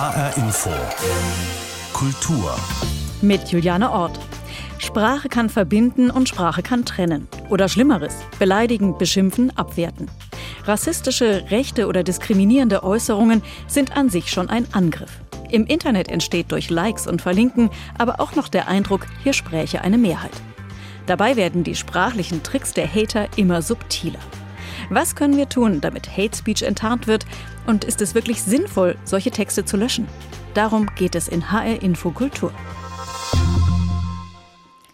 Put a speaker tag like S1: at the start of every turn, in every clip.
S1: HR Info. Kultur.
S2: Mit Juliane Ort. Sprache kann verbinden und Sprache kann trennen. Oder Schlimmeres, beleidigen, beschimpfen, abwerten. Rassistische, rechte oder diskriminierende Äußerungen sind an sich schon ein Angriff. Im Internet entsteht durch Likes und Verlinken aber auch noch der Eindruck, hier spräche eine Mehrheit. Dabei werden die sprachlichen Tricks der Hater immer subtiler. Was können wir tun, damit Hate Speech enttarnt wird? Und ist es wirklich sinnvoll, solche Texte zu löschen? Darum geht es in HR Info Kultur.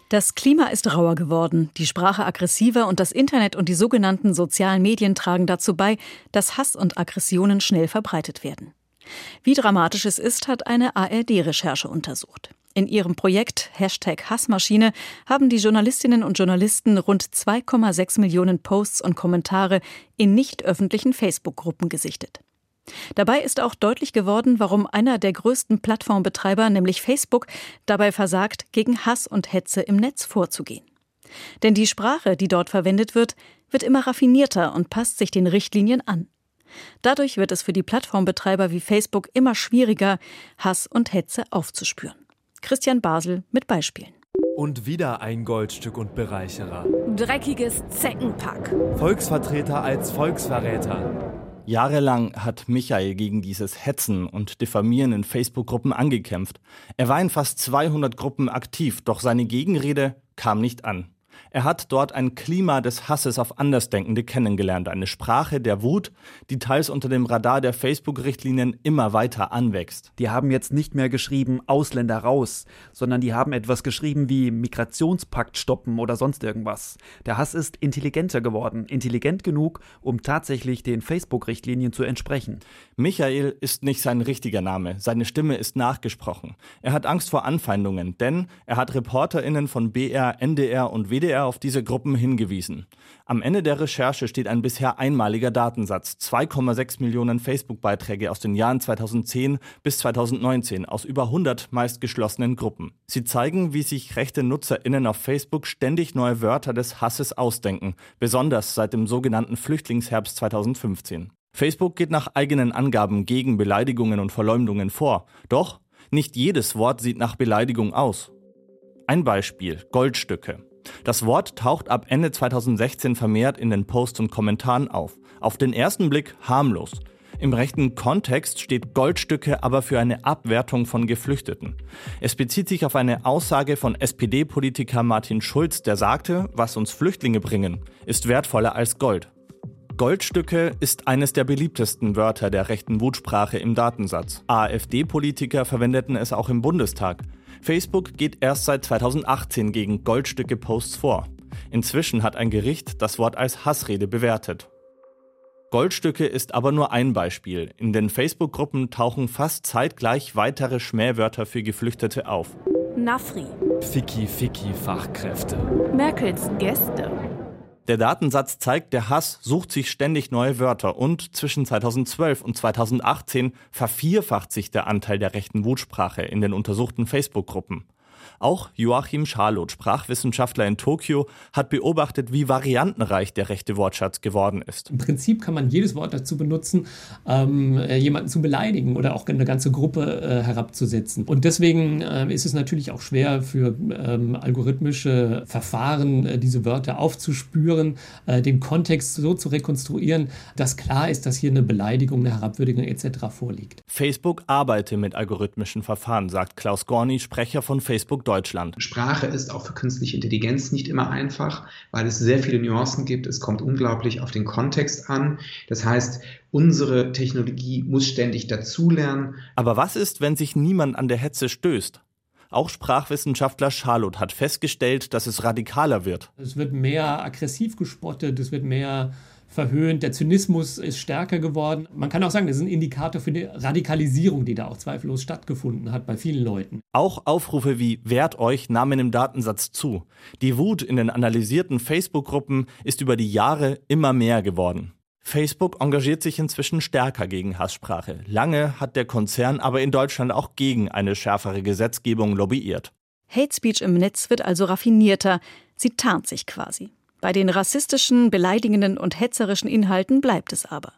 S2: Das Klima ist rauer geworden, die Sprache aggressiver und das Internet und die sogenannten sozialen Medien tragen dazu bei, dass Hass und Aggressionen schnell verbreitet werden. Wie dramatisch es ist, hat eine ARD-Recherche untersucht. In ihrem Projekt Hashtag Hassmaschine haben die Journalistinnen und Journalisten rund 2,6 Millionen Posts und Kommentare in nicht öffentlichen Facebook-Gruppen gesichtet. Dabei ist auch deutlich geworden, warum einer der größten Plattformbetreiber, nämlich Facebook, dabei versagt, gegen Hass und Hetze im Netz vorzugehen. Denn die Sprache, die dort verwendet wird, wird immer raffinierter und passt sich den Richtlinien an. Dadurch wird es für die Plattformbetreiber wie Facebook immer schwieriger, Hass und Hetze aufzuspüren. Christian Basel mit Beispielen.
S3: Und wieder ein Goldstück und Bereicherer.
S4: Dreckiges Zeckenpack.
S3: Volksvertreter als Volksverräter.
S5: Jahrelang hat Michael gegen dieses Hetzen und Diffamieren in Facebook-Gruppen angekämpft. Er war in fast 200 Gruppen aktiv, doch seine Gegenrede kam nicht an. Er hat dort ein Klima des Hasses auf Andersdenkende kennengelernt, eine Sprache der Wut, die teils unter dem Radar der Facebook-Richtlinien immer weiter anwächst.
S6: Die haben jetzt nicht mehr geschrieben Ausländer raus, sondern die haben etwas geschrieben wie Migrationspakt stoppen oder sonst irgendwas. Der Hass ist intelligenter geworden, intelligent genug, um tatsächlich den Facebook-Richtlinien zu entsprechen.
S5: Michael ist nicht sein richtiger Name, seine Stimme ist nachgesprochen. Er hat Angst vor Anfeindungen, denn er hat ReporterInnen von BR, NDR und WDR er auf diese Gruppen hingewiesen. Am Ende der Recherche steht ein bisher einmaliger Datensatz. 2,6 Millionen Facebook-Beiträge aus den Jahren 2010 bis 2019 aus über 100 meist geschlossenen Gruppen. Sie zeigen, wie sich rechte NutzerInnen auf Facebook ständig neue Wörter des Hasses ausdenken, besonders seit dem sogenannten Flüchtlingsherbst 2015. Facebook geht nach eigenen Angaben gegen Beleidigungen und Verleumdungen vor. Doch nicht jedes Wort sieht nach Beleidigung aus. Ein Beispiel Goldstücke. Das Wort taucht ab Ende 2016 vermehrt in den Posts und Kommentaren auf. Auf den ersten Blick harmlos. Im rechten Kontext steht Goldstücke aber für eine Abwertung von Geflüchteten. Es bezieht sich auf eine Aussage von SPD-Politiker Martin Schulz, der sagte, was uns Flüchtlinge bringen, ist wertvoller als Gold. Goldstücke ist eines der beliebtesten Wörter der rechten Wutsprache im Datensatz. AfD-Politiker verwendeten es auch im Bundestag. Facebook geht erst seit 2018 gegen Goldstücke-Posts vor. Inzwischen hat ein Gericht das Wort als Hassrede bewertet. Goldstücke ist aber nur ein Beispiel. In den Facebook-Gruppen tauchen fast zeitgleich weitere Schmähwörter für Geflüchtete auf.
S4: Nafri.
S3: Ficky, Ficky, Fachkräfte.
S4: Merkels Gäste.
S5: Der Datensatz zeigt, der Hass sucht sich ständig neue Wörter und zwischen 2012 und 2018 vervierfacht sich der Anteil der rechten Wutsprache in den untersuchten Facebook-Gruppen. Auch Joachim Scharloth, Sprachwissenschaftler in Tokio, hat beobachtet, wie variantenreich der rechte Wortschatz geworden ist.
S7: Im Prinzip kann man jedes Wort dazu benutzen, ähm, äh, jemanden zu beleidigen oder auch eine ganze Gruppe äh, herabzusetzen. Und deswegen äh, ist es natürlich auch schwer für ähm, algorithmische Verfahren, äh, diese Wörter aufzuspüren, äh, den Kontext so zu rekonstruieren, dass klar ist, dass hier eine Beleidigung, eine Herabwürdigung etc. vorliegt.
S5: Facebook arbeitet mit algorithmischen Verfahren, sagt Klaus Gorni, Sprecher von Facebook Deutschland.
S8: Sprache ist auch für künstliche Intelligenz nicht immer einfach, weil es sehr viele Nuancen gibt. Es kommt unglaublich auf den Kontext an. Das heißt, unsere Technologie muss ständig dazulernen.
S5: Aber was ist, wenn sich niemand an der Hetze stößt? Auch Sprachwissenschaftler Charlotte hat festgestellt, dass es radikaler wird.
S7: Es wird mehr aggressiv gespottet, es wird mehr verhöhnt. Der Zynismus ist stärker geworden. Man kann auch sagen, das ist ein Indikator für die Radikalisierung, die da auch zweifellos stattgefunden hat bei vielen Leuten.
S5: Auch Aufrufe wie Wehrt euch nahmen im Datensatz zu. Die Wut in den analysierten Facebook-Gruppen ist über die Jahre immer mehr geworden. Facebook engagiert sich inzwischen stärker gegen Hasssprache. Lange hat der Konzern aber in Deutschland auch gegen eine schärfere Gesetzgebung lobbyiert.
S2: Hate Speech im Netz wird also raffinierter. Sie tarnt sich quasi. Bei den rassistischen, beleidigenden und hetzerischen Inhalten bleibt es aber.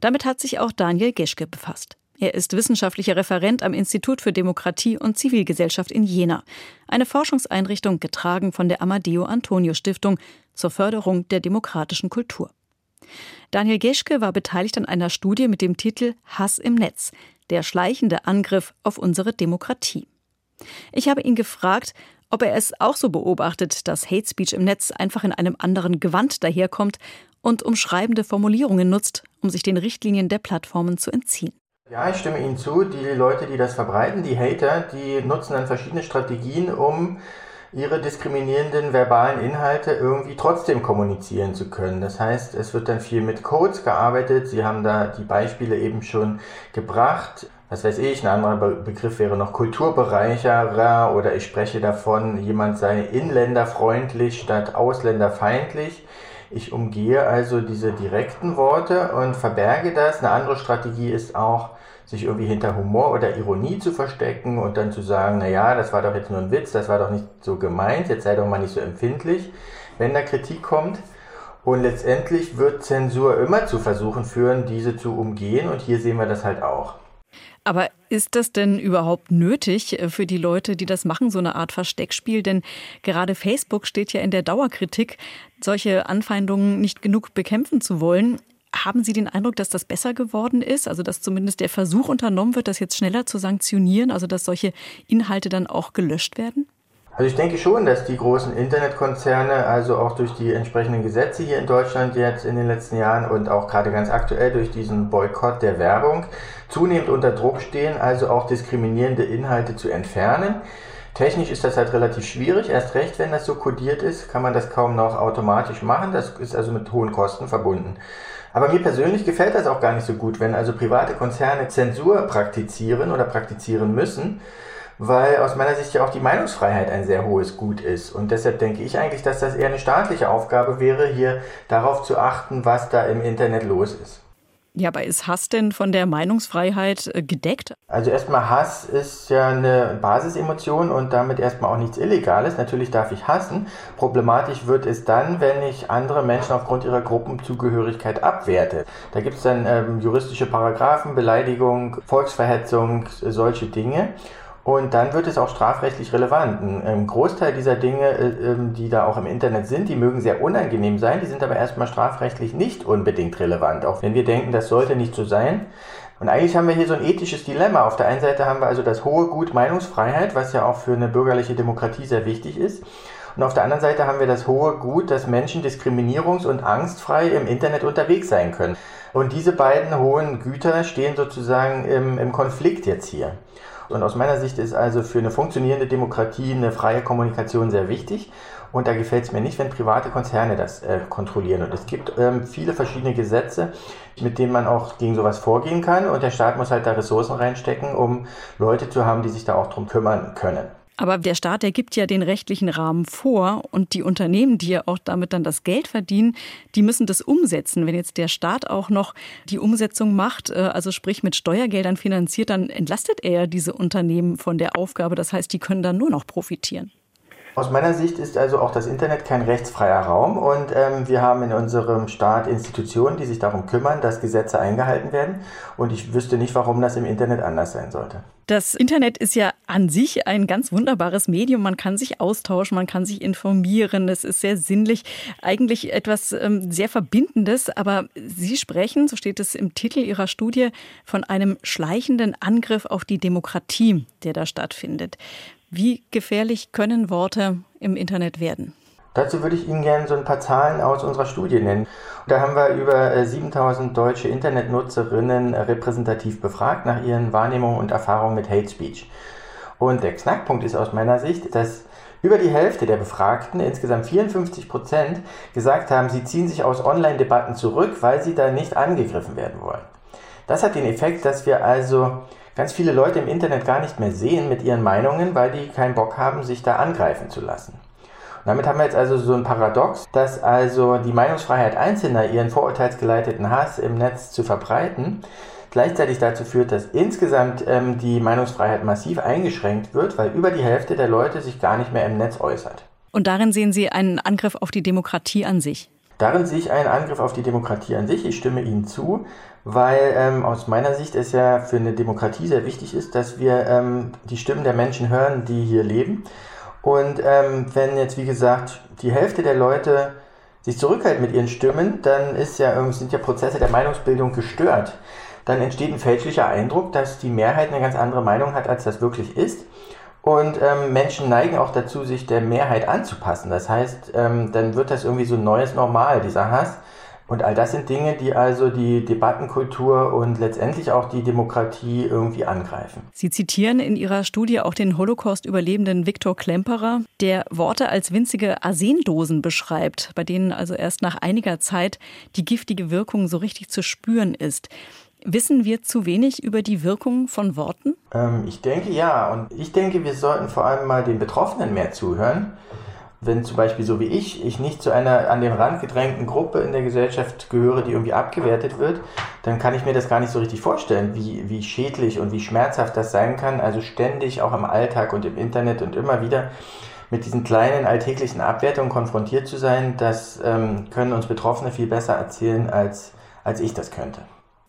S2: Damit hat sich auch Daniel Geschke befasst. Er ist wissenschaftlicher Referent am Institut für Demokratie und Zivilgesellschaft in Jena, eine Forschungseinrichtung getragen von der Amadeo Antonio Stiftung zur Förderung der demokratischen Kultur. Daniel Geschke war beteiligt an einer Studie mit dem Titel Hass im Netz, der schleichende Angriff auf unsere Demokratie. Ich habe ihn gefragt, ob er es auch so beobachtet, dass Hate Speech im Netz einfach in einem anderen Gewand daherkommt und umschreibende Formulierungen nutzt, um sich den Richtlinien der Plattformen zu entziehen.
S9: Ja, ich stimme Ihnen zu. Die Leute, die das verbreiten, die Hater, die nutzen dann verschiedene Strategien, um ihre diskriminierenden verbalen Inhalte irgendwie trotzdem kommunizieren zu können. Das heißt, es wird dann viel mit Codes gearbeitet. Sie haben da die Beispiele eben schon gebracht. Was weiß ich, ein anderer Be Begriff wäre noch Kulturbereicherer oder ich spreche davon, jemand sei inländerfreundlich statt ausländerfeindlich. Ich umgehe also diese direkten Worte und verberge das. Eine andere Strategie ist auch, sich irgendwie hinter Humor oder Ironie zu verstecken und dann zu sagen, na ja, das war doch jetzt nur ein Witz, das war doch nicht so gemeint, jetzt sei doch mal nicht so empfindlich, wenn da Kritik kommt. Und letztendlich wird Zensur immer zu versuchen führen, diese zu umgehen und hier sehen wir das halt auch.
S2: Aber ist das denn überhaupt nötig äh, für die Leute, die das machen, so eine Art Versteckspiel? Denn gerade Facebook steht ja in der Dauerkritik, solche Anfeindungen nicht genug bekämpfen zu wollen. Haben Sie den Eindruck, dass das besser geworden ist? Also, dass zumindest der Versuch unternommen wird, das jetzt schneller zu sanktionieren, also dass solche Inhalte dann auch gelöscht werden?
S9: Also ich denke schon, dass die großen Internetkonzerne, also auch durch die entsprechenden Gesetze hier in Deutschland jetzt in den letzten Jahren und auch gerade ganz aktuell durch diesen Boykott der Werbung, zunehmend unter Druck stehen, also auch diskriminierende Inhalte zu entfernen. Technisch ist das halt relativ schwierig, erst recht, wenn das so kodiert ist, kann man das kaum noch automatisch machen. Das ist also mit hohen Kosten verbunden. Aber mir persönlich gefällt das auch gar nicht so gut, wenn also private Konzerne Zensur praktizieren oder praktizieren müssen, weil aus meiner Sicht ja auch die Meinungsfreiheit ein sehr hohes Gut ist. Und deshalb denke ich eigentlich, dass das eher eine staatliche Aufgabe wäre, hier darauf zu achten, was da im Internet los ist.
S2: Ja, aber ist Hass denn von der Meinungsfreiheit äh, gedeckt?
S9: Also erstmal Hass ist ja eine Basisemotion und damit erstmal auch nichts Illegales. Natürlich darf ich hassen. Problematisch wird es dann, wenn ich andere Menschen aufgrund ihrer Gruppenzugehörigkeit abwerte. Da gibt es dann ähm, juristische Paragraphen, Beleidigung, Volksverhetzung, solche Dinge. Und dann wird es auch strafrechtlich relevant. Ein Großteil dieser Dinge, äh, ähm, die da auch im Internet sind, die mögen sehr unangenehm sein, die sind aber erstmal strafrechtlich nicht unbedingt relevant, auch wenn wir denken, das sollte nicht so sein. Und eigentlich haben wir hier so ein ethisches Dilemma. Auf der einen Seite haben wir also das hohe Gut Meinungsfreiheit, was ja auch für eine bürgerliche Demokratie sehr wichtig ist. Und auf der anderen Seite haben wir das hohe Gut, dass Menschen diskriminierungs- und angstfrei im Internet unterwegs sein können. Und diese beiden hohen Güter stehen sozusagen im, im Konflikt jetzt hier. Und aus meiner Sicht ist also für eine funktionierende Demokratie eine freie Kommunikation sehr wichtig. Und da gefällt es mir nicht, wenn private Konzerne das äh, kontrollieren. Und es gibt ähm, viele verschiedene Gesetze, mit denen man auch gegen sowas vorgehen kann. Und der Staat muss halt da Ressourcen reinstecken, um Leute zu haben, die sich da auch drum kümmern können.
S2: Aber der Staat, der gibt ja den rechtlichen Rahmen vor und die Unternehmen, die ja auch damit dann das Geld verdienen, die müssen das umsetzen. Wenn jetzt der Staat auch noch die Umsetzung macht, äh, also sprich mit Steuergeldern finanziert, dann entlastet er ja diese Unternehmen von der Aufgabe. Das heißt, die können dann nur noch profitieren.
S9: Aus meiner Sicht ist also auch das Internet kein rechtsfreier Raum und ähm, wir haben in unserem Staat Institutionen, die sich darum kümmern, dass Gesetze eingehalten werden und ich wüsste nicht, warum das im Internet anders sein sollte.
S2: Das Internet ist ja an sich ein ganz wunderbares Medium. Man kann sich austauschen, man kann sich informieren. Es ist sehr sinnlich, eigentlich etwas ähm, sehr Verbindendes. Aber Sie sprechen, so steht es im Titel Ihrer Studie, von einem schleichenden Angriff auf die Demokratie, der da stattfindet. Wie gefährlich können Worte im Internet werden?
S9: Dazu würde ich Ihnen gerne so ein paar Zahlen aus unserer Studie nennen. Da haben wir über 7000 äh, deutsche Internetnutzerinnen äh, repräsentativ befragt nach ihren Wahrnehmungen und Erfahrungen mit Hate Speech. Und der Knackpunkt ist aus meiner Sicht, dass über die Hälfte der Befragten, insgesamt 54 Prozent, gesagt haben, sie ziehen sich aus Online-Debatten zurück, weil sie da nicht angegriffen werden wollen. Das hat den Effekt, dass wir also ganz viele Leute im Internet gar nicht mehr sehen mit ihren Meinungen, weil die keinen Bock haben, sich da angreifen zu lassen. Und damit haben wir jetzt also so ein Paradox, dass also die Meinungsfreiheit Einzelner, ihren vorurteilsgeleiteten Hass im Netz zu verbreiten, gleichzeitig dazu führt, dass insgesamt ähm, die Meinungsfreiheit massiv eingeschränkt wird, weil über die Hälfte der Leute sich gar nicht mehr im Netz äußert.
S2: Und darin sehen Sie einen Angriff auf die Demokratie an sich?
S9: Darin sehe ich einen Angriff auf die Demokratie an sich. Ich stimme Ihnen zu, weil ähm, aus meiner Sicht es ja für eine Demokratie sehr wichtig ist, dass wir ähm, die Stimmen der Menschen hören, die hier leben. Und ähm, wenn jetzt, wie gesagt, die Hälfte der Leute sich zurückhält mit ihren Stimmen, dann ist ja, sind ja Prozesse der Meinungsbildung gestört. Dann entsteht ein fälschlicher Eindruck, dass die Mehrheit eine ganz andere Meinung hat, als das wirklich ist. Und ähm, Menschen neigen auch dazu, sich der Mehrheit anzupassen. Das heißt, ähm, dann wird das irgendwie so ein neues Normal, dieser Hass. Und all das sind Dinge, die also die Debattenkultur und letztendlich auch die Demokratie irgendwie angreifen.
S2: Sie zitieren in Ihrer Studie auch den Holocaust-Überlebenden Viktor Klemperer, der Worte als winzige Arsendosen beschreibt, bei denen also erst nach einiger Zeit die giftige Wirkung so richtig zu spüren ist. Wissen wir zu wenig über die Wirkung von Worten?
S9: Ähm, ich denke ja. Und ich denke, wir sollten vor allem mal den Betroffenen mehr zuhören wenn zum Beispiel so wie ich, ich nicht zu einer an den Rand gedrängten Gruppe in der Gesellschaft gehöre, die irgendwie abgewertet wird, dann kann ich mir das gar nicht so richtig vorstellen, wie, wie schädlich und wie schmerzhaft das sein kann. Also ständig auch im Alltag und im Internet und immer wieder mit diesen kleinen alltäglichen Abwertungen konfrontiert zu sein, das ähm, können uns Betroffene viel besser erzählen, als, als ich das könnte.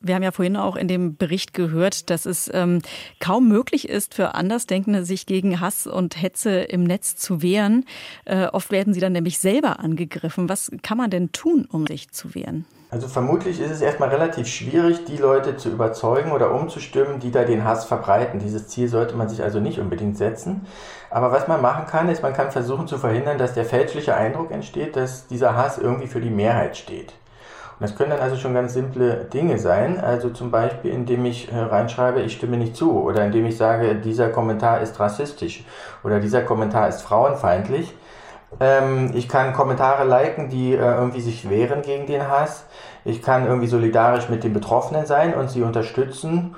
S2: Wir haben ja vorhin auch in dem Bericht gehört, dass es ähm, kaum möglich ist für Andersdenkende, sich gegen Hass und Hetze im Netz zu wehren. Äh, oft werden sie dann nämlich selber angegriffen. Was kann man denn tun, um sich zu wehren?
S9: Also vermutlich ist es erstmal relativ schwierig, die Leute zu überzeugen oder umzustimmen, die da den Hass verbreiten. Dieses Ziel sollte man sich also nicht unbedingt setzen. Aber was man machen kann, ist, man kann versuchen zu verhindern, dass der fälschliche Eindruck entsteht, dass dieser Hass irgendwie für die Mehrheit steht. Das können dann also schon ganz simple Dinge sein. Also zum Beispiel, indem ich äh, reinschreibe, ich stimme nicht zu. Oder indem ich sage, dieser Kommentar ist rassistisch. Oder dieser Kommentar ist frauenfeindlich. Ähm, ich kann Kommentare liken, die äh, irgendwie sich wehren gegen den Hass. Ich kann irgendwie solidarisch mit den Betroffenen sein und sie unterstützen.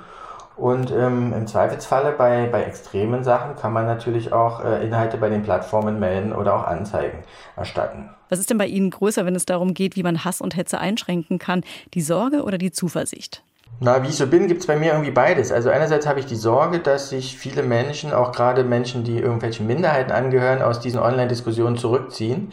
S9: Und ähm, im Zweifelsfalle bei, bei extremen Sachen kann man natürlich auch äh, Inhalte bei den Plattformen melden oder auch Anzeigen erstatten.
S2: Was ist denn bei Ihnen größer, wenn es darum geht, wie man Hass und Hetze einschränken kann? Die Sorge oder die Zuversicht?
S9: Na, wie ich so bin, gibt es bei mir irgendwie beides. Also einerseits habe ich die Sorge, dass sich viele Menschen, auch gerade Menschen, die irgendwelchen Minderheiten angehören, aus diesen Online-Diskussionen zurückziehen.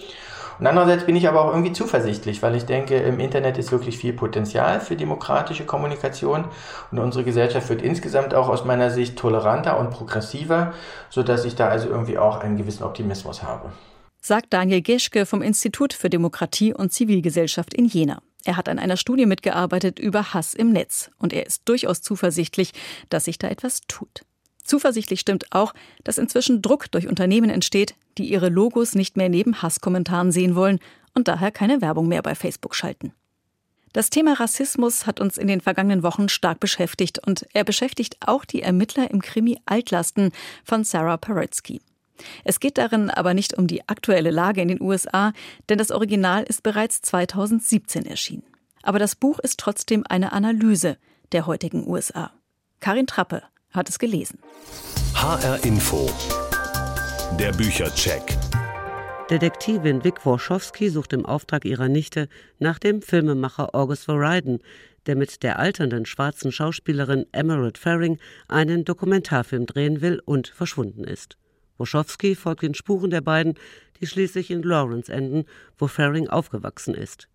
S9: Und andererseits bin ich aber auch irgendwie zuversichtlich, weil ich denke, im Internet ist wirklich viel Potenzial für demokratische Kommunikation und unsere Gesellschaft wird insgesamt auch aus meiner Sicht toleranter und progressiver, sodass ich da also irgendwie auch einen gewissen Optimismus habe.
S2: Sagt Daniel Geschke vom Institut für Demokratie und Zivilgesellschaft in Jena. Er hat an einer Studie mitgearbeitet über Hass im Netz und er ist durchaus zuversichtlich, dass sich da etwas tut. Zuversichtlich stimmt auch, dass inzwischen Druck durch Unternehmen entsteht, die ihre Logos nicht mehr neben Hasskommentaren sehen wollen und daher keine Werbung mehr bei Facebook schalten. Das Thema Rassismus hat uns in den vergangenen Wochen stark beschäftigt und er beschäftigt auch die Ermittler im Krimi Altlasten von Sarah Paretsky. Es geht darin aber nicht um die aktuelle Lage in den USA, denn das Original ist bereits 2017 erschienen. Aber das Buch ist trotzdem eine Analyse der heutigen USA. Karin Trappe hat es gelesen.
S1: HR Info. Der Büchercheck.
S10: Detektivin Vic Warschowski sucht im Auftrag ihrer Nichte nach dem Filmemacher August Veriden, der mit der alternden schwarzen Schauspielerin Emerald Faring einen Dokumentarfilm drehen will und verschwunden ist. Warschowski folgt den Spuren der beiden, die schließlich in Lawrence enden, wo Faring aufgewachsen ist.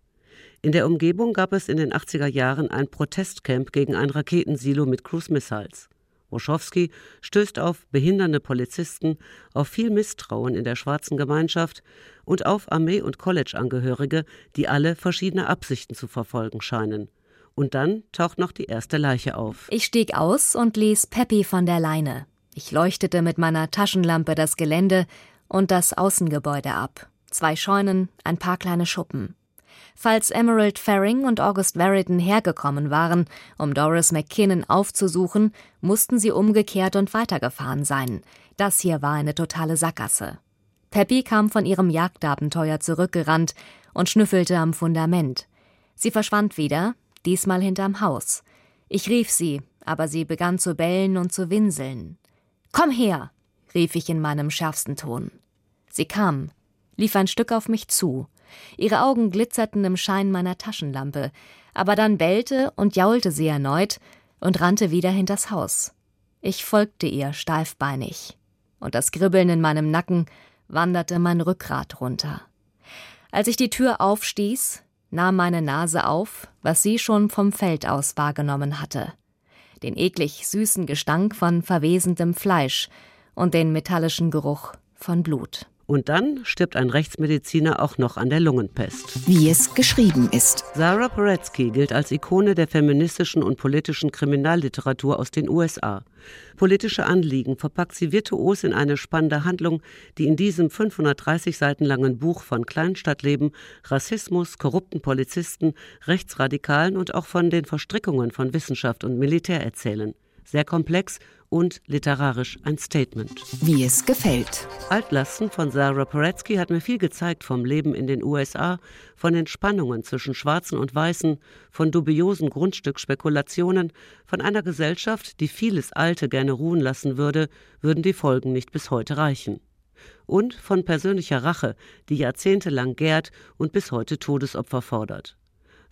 S10: In der Umgebung gab es in den 80er Jahren ein Protestcamp gegen ein Raketensilo mit Cruise Missiles. Woschowski stößt auf behindernde Polizisten, auf viel Misstrauen in der schwarzen Gemeinschaft und auf Armee- und College-Angehörige, die alle verschiedene Absichten zu verfolgen scheinen. Und dann taucht noch die erste Leiche auf.
S11: Ich stieg aus und ließ Peppy von der Leine. Ich leuchtete mit meiner Taschenlampe das Gelände und das Außengebäude ab. Zwei Scheunen, ein paar kleine Schuppen. Falls Emerald Faring und August Veridan hergekommen waren, um Doris McKinnon aufzusuchen, mussten sie umgekehrt und weitergefahren sein. Das hier war eine totale Sackgasse. Peppy kam von ihrem Jagdabenteuer zurückgerannt und schnüffelte am Fundament. Sie verschwand wieder, diesmal hinterm Haus. Ich rief sie, aber sie begann zu bellen und zu winseln. Komm her, rief ich in meinem schärfsten Ton. Sie kam, lief ein Stück auf mich zu. Ihre Augen glitzerten im Schein meiner Taschenlampe, aber dann bellte und jaulte sie erneut und rannte wieder hinters Haus. Ich folgte ihr steifbeinig, und das Kribbeln in meinem Nacken wanderte mein Rückgrat runter. Als ich die Tür aufstieß, nahm meine Nase auf, was sie schon vom Feld aus wahrgenommen hatte. Den eklig süßen Gestank von verwesendem Fleisch und den metallischen Geruch von Blut.
S10: Und dann stirbt ein Rechtsmediziner auch noch an der Lungenpest.
S12: Wie es geschrieben ist.
S10: Sarah Paretsky gilt als Ikone der feministischen und politischen Kriminalliteratur aus den USA. Politische Anliegen verpackt sie virtuos in eine spannende Handlung, die in diesem 530 Seiten langen Buch von Kleinstadtleben, Rassismus, korrupten Polizisten, Rechtsradikalen und auch von den Verstrickungen von Wissenschaft und Militär erzählen sehr komplex und literarisch ein Statement.
S12: Wie es gefällt.
S10: Altlasten von Sarah Paretsky hat mir viel gezeigt vom Leben in den USA, von den Spannungen zwischen Schwarzen und Weißen, von dubiosen Grundstückspekulationen, von einer Gesellschaft, die vieles Alte gerne ruhen lassen würde, würden die Folgen nicht bis heute reichen. Und von persönlicher Rache, die jahrzehntelang gärt und bis heute Todesopfer fordert.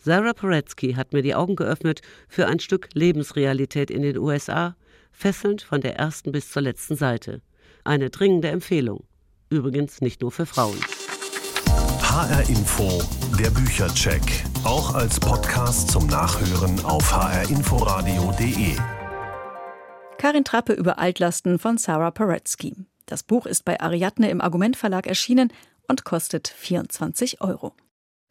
S10: Sarah Paretsky hat mir die Augen geöffnet für ein Stück Lebensrealität in den USA, fesselnd von der ersten bis zur letzten Seite. Eine dringende Empfehlung. Übrigens nicht nur für Frauen.
S1: HR Info, der Büchercheck. Auch als Podcast zum Nachhören auf hrinforadio.de.
S2: Karin Trappe über Altlasten von Sarah Paretsky. Das Buch ist bei Ariadne im Argument Verlag erschienen und kostet 24 Euro.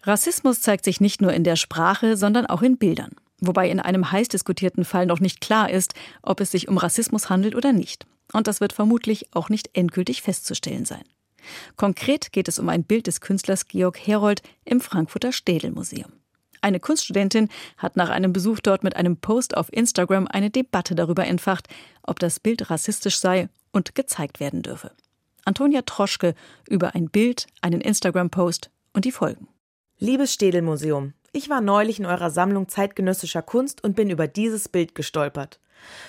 S2: Rassismus zeigt sich nicht nur in der Sprache, sondern auch in Bildern. Wobei in einem heiß diskutierten Fall noch nicht klar ist, ob es sich um Rassismus handelt oder nicht. Und das wird vermutlich auch nicht endgültig festzustellen sein. Konkret geht es um ein Bild des Künstlers Georg Herold im Frankfurter Städelmuseum. Eine Kunststudentin hat nach einem Besuch dort mit einem Post auf Instagram eine Debatte darüber entfacht, ob das Bild rassistisch sei und gezeigt werden dürfe. Antonia Troschke über ein Bild, einen Instagram-Post und die Folgen.
S13: Liebes Städelmuseum, ich war neulich in eurer Sammlung zeitgenössischer Kunst und bin über dieses Bild gestolpert.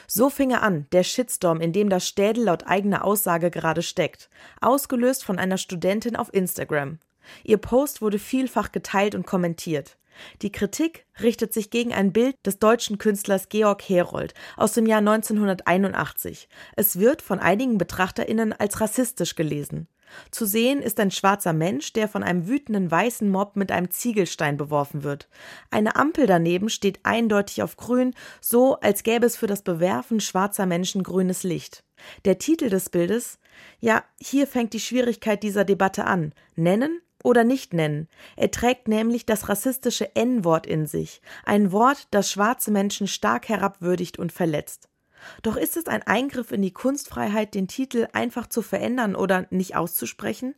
S13: So fing er an, der Shitstorm, in dem das Städel laut eigener Aussage gerade steckt, ausgelöst von einer Studentin auf Instagram. Ihr Post wurde vielfach geteilt und kommentiert. Die Kritik richtet sich gegen ein Bild des deutschen Künstlers Georg Herold aus dem Jahr 1981. Es wird von einigen Betrachterinnen als rassistisch gelesen. Zu sehen ist ein schwarzer Mensch, der von einem wütenden weißen Mob mit einem Ziegelstein beworfen wird. Eine Ampel daneben steht eindeutig auf grün, so als gäbe es für das Bewerfen schwarzer Menschen grünes Licht. Der Titel des Bildes? Ja, hier fängt die Schwierigkeit dieser Debatte an. Nennen oder nicht nennen. Er trägt nämlich das rassistische N-Wort in sich, ein Wort, das schwarze Menschen stark herabwürdigt und verletzt. Doch ist es ein Eingriff in die Kunstfreiheit, den Titel einfach zu verändern oder nicht auszusprechen?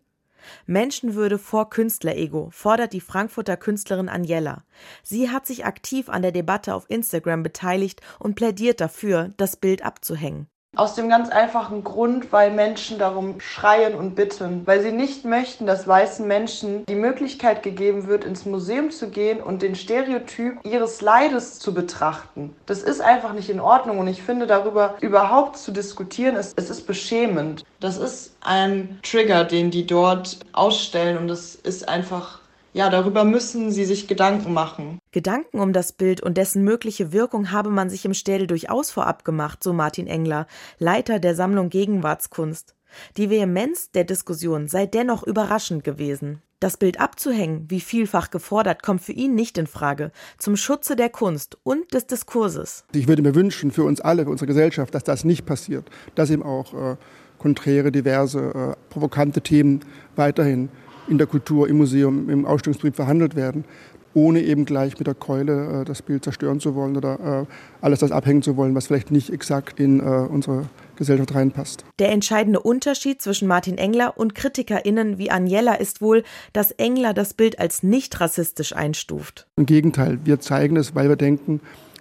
S13: Menschenwürde vor Künstlerego fordert die Frankfurter Künstlerin Agnella. Sie hat sich aktiv an der Debatte auf Instagram beteiligt und plädiert dafür, das Bild abzuhängen.
S14: Aus dem ganz einfachen Grund, weil Menschen darum schreien und bitten, weil sie nicht möchten, dass weißen Menschen die Möglichkeit gegeben wird, ins Museum zu gehen und den Stereotyp ihres Leides zu betrachten. Das ist einfach nicht in Ordnung und ich finde, darüber überhaupt zu diskutieren, es, es ist beschämend. Das ist ein Trigger, den die dort ausstellen und das ist einfach ja, darüber müssen sie sich Gedanken machen.
S13: Gedanken um das Bild und dessen mögliche Wirkung habe man sich im Städel durchaus vorab gemacht, so Martin Engler, Leiter der Sammlung Gegenwartskunst. Die Vehemenz der Diskussion sei dennoch überraschend gewesen. Das Bild abzuhängen, wie vielfach gefordert, kommt für ihn nicht in Frage, zum Schutze der Kunst und des Diskurses.
S15: Ich würde mir wünschen für uns alle, für unsere Gesellschaft, dass das nicht passiert, dass eben auch äh, konträre, diverse, äh, provokante Themen weiterhin in der Kultur, im Museum, im Ausstellungsbetrieb verhandelt werden, ohne eben gleich mit der Keule äh, das Bild zerstören zu wollen oder äh, alles das abhängen zu wollen, was vielleicht nicht exakt in äh, unsere Gesellschaft reinpasst.
S13: Der entscheidende Unterschied zwischen Martin Engler und KritikerInnen wie Agnella ist wohl, dass Engler das Bild als nicht rassistisch einstuft.
S15: Im Gegenteil, wir zeigen es, weil wir denken,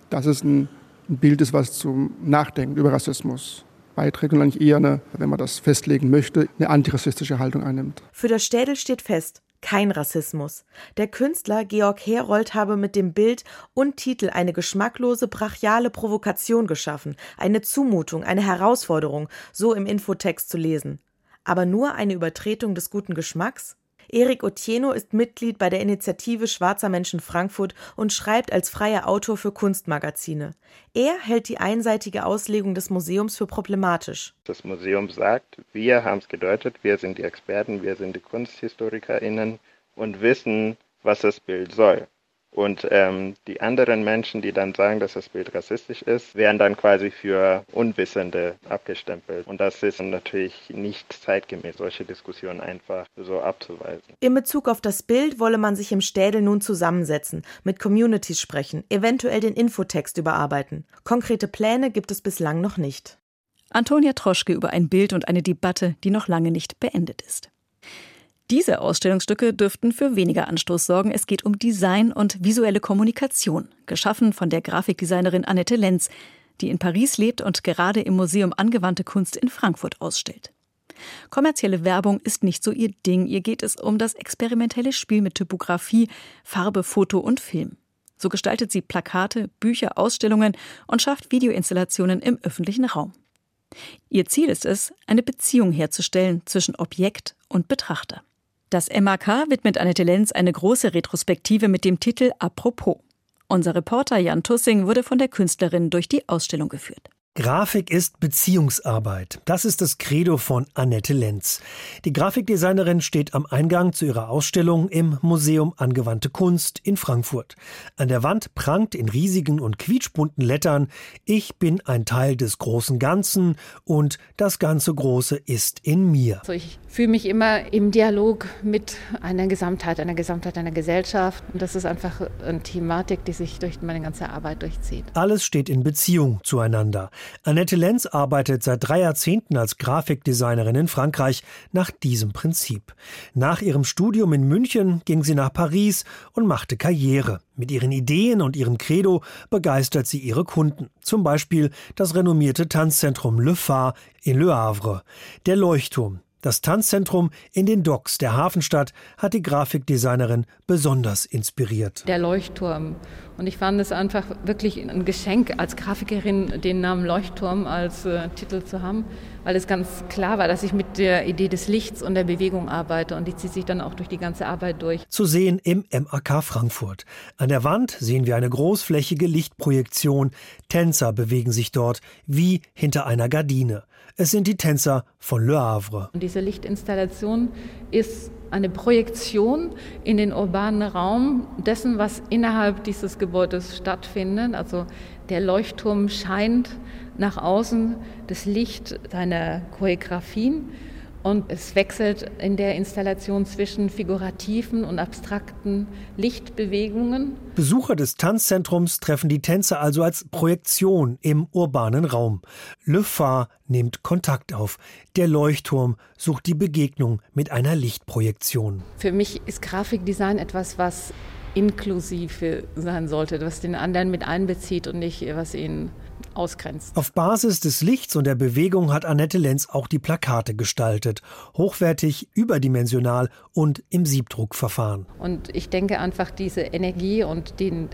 S15: dass es ein Bild ist, was zum Nachdenken über Rassismus und eigentlich eher eine, wenn man das festlegen möchte, eine antirassistische Haltung einnimmt.
S13: Für das Städel steht fest, kein Rassismus. Der Künstler Georg Herold habe mit dem Bild und Titel eine geschmacklose, brachiale Provokation geschaffen, eine Zumutung, eine Herausforderung, so im Infotext zu lesen. Aber nur eine Übertretung des guten Geschmacks? Erik Otieno ist Mitglied bei der Initiative Schwarzer Menschen Frankfurt und schreibt als freier Autor für Kunstmagazine. Er hält die einseitige Auslegung des Museums für problematisch.
S16: Das Museum sagt, wir haben es gedeutet, wir sind die Experten, wir sind die KunsthistorikerInnen und wissen, was das Bild soll. Und ähm, die anderen Menschen, die dann sagen, dass das Bild rassistisch ist, werden dann quasi für Unwissende abgestempelt. Und das ist natürlich nicht zeitgemäß, solche Diskussionen einfach so abzuweisen.
S13: In Bezug auf das Bild wolle man sich im Städel nun zusammensetzen, mit Communities sprechen, eventuell den Infotext überarbeiten. Konkrete Pläne gibt es bislang noch nicht.
S2: Antonia Troschke über ein Bild und eine Debatte, die noch lange nicht beendet ist. Diese Ausstellungsstücke dürften für weniger Anstoß sorgen. Es geht um Design und visuelle Kommunikation, geschaffen von der Grafikdesignerin Annette Lenz, die in Paris lebt und gerade im Museum Angewandte Kunst in Frankfurt ausstellt. Kommerzielle Werbung ist nicht so ihr Ding. Ihr geht es um das experimentelle Spiel mit Typografie, Farbe, Foto und Film. So gestaltet sie Plakate, Bücher, Ausstellungen und schafft Videoinstallationen im öffentlichen Raum. Ihr Ziel ist es, eine Beziehung herzustellen zwischen Objekt und Betrachter. Das MAK widmet Annette Lenz eine große Retrospektive mit dem Titel Apropos. Unser Reporter Jan Tussing wurde von der Künstlerin durch die Ausstellung geführt.
S17: Grafik ist Beziehungsarbeit. Das ist das Credo von Annette Lenz. Die Grafikdesignerin steht am Eingang zu ihrer Ausstellung im Museum Angewandte Kunst in Frankfurt. An der Wand prangt in riesigen und quietschbunten Lettern Ich bin ein Teil des großen Ganzen und das ganze Große ist in mir.
S18: Also ich fühle mich immer im Dialog mit einer Gesamtheit, einer Gesamtheit einer Gesellschaft. Und das ist einfach eine Thematik, die sich durch meine ganze Arbeit durchzieht.
S17: Alles steht in Beziehung zueinander. Annette Lenz arbeitet seit drei Jahrzehnten als Grafikdesignerin in Frankreich nach diesem Prinzip. Nach ihrem Studium in München ging sie nach Paris und machte Karriere. Mit ihren Ideen und ihrem Credo begeistert sie ihre Kunden. Zum Beispiel das renommierte Tanzzentrum Le Phare in Le Havre. Der Leuchtturm, das Tanzzentrum in den Docks der Hafenstadt hat die Grafikdesignerin besonders inspiriert.
S18: Der Leuchtturm. Und ich fand es einfach wirklich ein Geschenk als Grafikerin, den Namen Leuchtturm als äh, Titel zu haben, weil es ganz klar war, dass ich mit der Idee des Lichts und der Bewegung arbeite und die zieht sich dann auch durch die ganze Arbeit durch.
S17: Zu sehen im MAK Frankfurt. An der Wand sehen wir eine großflächige Lichtprojektion. Tänzer bewegen sich dort wie hinter einer Gardine. Es sind die Tänzer von Le Havre.
S18: Und diese Lichtinstallation ist eine Projektion in den urbanen Raum dessen, was innerhalb dieses Gebäudes stattfindet. Also der Leuchtturm scheint nach außen das Licht seiner Choreografien und es wechselt in der Installation zwischen figurativen und abstrakten Lichtbewegungen.
S17: Besucher des Tanzzentrums treffen die Tänzer also als Projektion im urbanen Raum. Le Phare nimmt Kontakt auf. Der Leuchtturm sucht die Begegnung mit einer Lichtprojektion.
S18: Für mich ist Grafikdesign etwas, was inklusiv sein sollte, was den anderen mit einbezieht und nicht was ihn ausgrenzt.
S17: Auf Basis des Lichts und der Bewegung hat Annette Lenz auch die Plakate gestaltet. Hochwertig, überdimensional und im Siebdruckverfahren.
S18: Und ich denke einfach diese Energie und den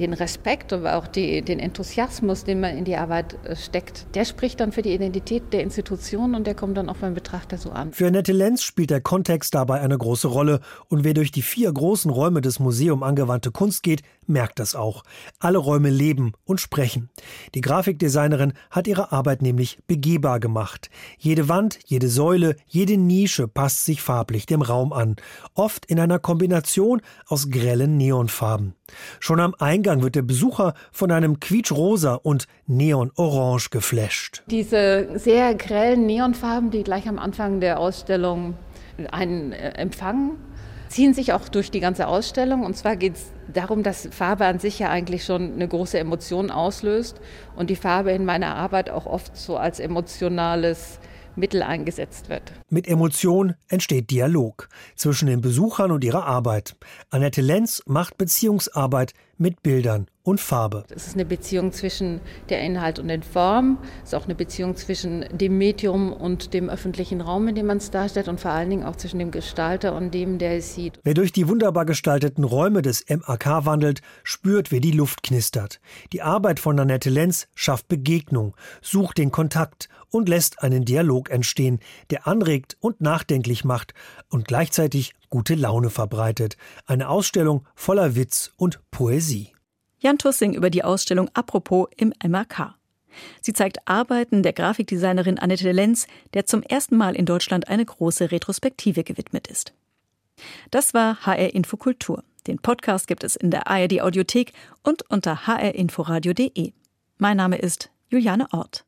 S18: den Respekt, aber auch die, den Enthusiasmus, den man in die Arbeit äh, steckt, der spricht dann für die Identität der Institution und der kommt dann auch beim Betrachter so an.
S17: Für Annette Lenz spielt der Kontext dabei eine große Rolle und wer durch die vier großen Räume des Museum Angewandte Kunst geht, merkt das auch. Alle Räume leben und sprechen. Die Grafikdesignerin hat ihre Arbeit nämlich begehbar gemacht. Jede Wand, jede Säule, jede Nische passt sich farblich dem Raum an, oft in einer Kombination aus grellen Neonfarben. Schon am Eingang wird der Besucher von einem quietschrosa und neonorange geflasht.
S18: Diese sehr grellen Neonfarben, die gleich am Anfang der Ausstellung einen äh, empfangen, ziehen sich auch durch die ganze Ausstellung. Und zwar geht es darum, dass Farbe an sich ja eigentlich schon eine große Emotion auslöst und die Farbe in meiner Arbeit auch oft so als emotionales Mittel eingesetzt wird.
S17: Mit Emotion entsteht Dialog zwischen den Besuchern und ihrer Arbeit. Annette Lenz macht Beziehungsarbeit mit Bildern und Farbe.
S18: Es ist eine Beziehung zwischen der Inhalt und den Form. Es ist auch eine Beziehung zwischen dem Medium und dem öffentlichen Raum, in dem man es darstellt und vor allen Dingen auch zwischen dem Gestalter und dem, der es sieht.
S17: Wer durch die wunderbar gestalteten Räume des MAK wandelt, spürt, wie die Luft knistert. Die Arbeit von Annette Lenz schafft Begegnung, sucht den Kontakt und lässt einen Dialog entstehen, der anregt und nachdenklich macht und gleichzeitig gute Laune verbreitet. Eine Ausstellung voller Witz und Poesie.
S2: Jan Tussing über die Ausstellung Apropos im MAK. Sie zeigt Arbeiten der Grafikdesignerin Annette Lenz, der zum ersten Mal in Deutschland eine große Retrospektive gewidmet ist. Das war HR Infokultur. Den Podcast gibt es in der ARD Audiothek und unter hrinforadio.de. Mein Name ist Juliane Ort.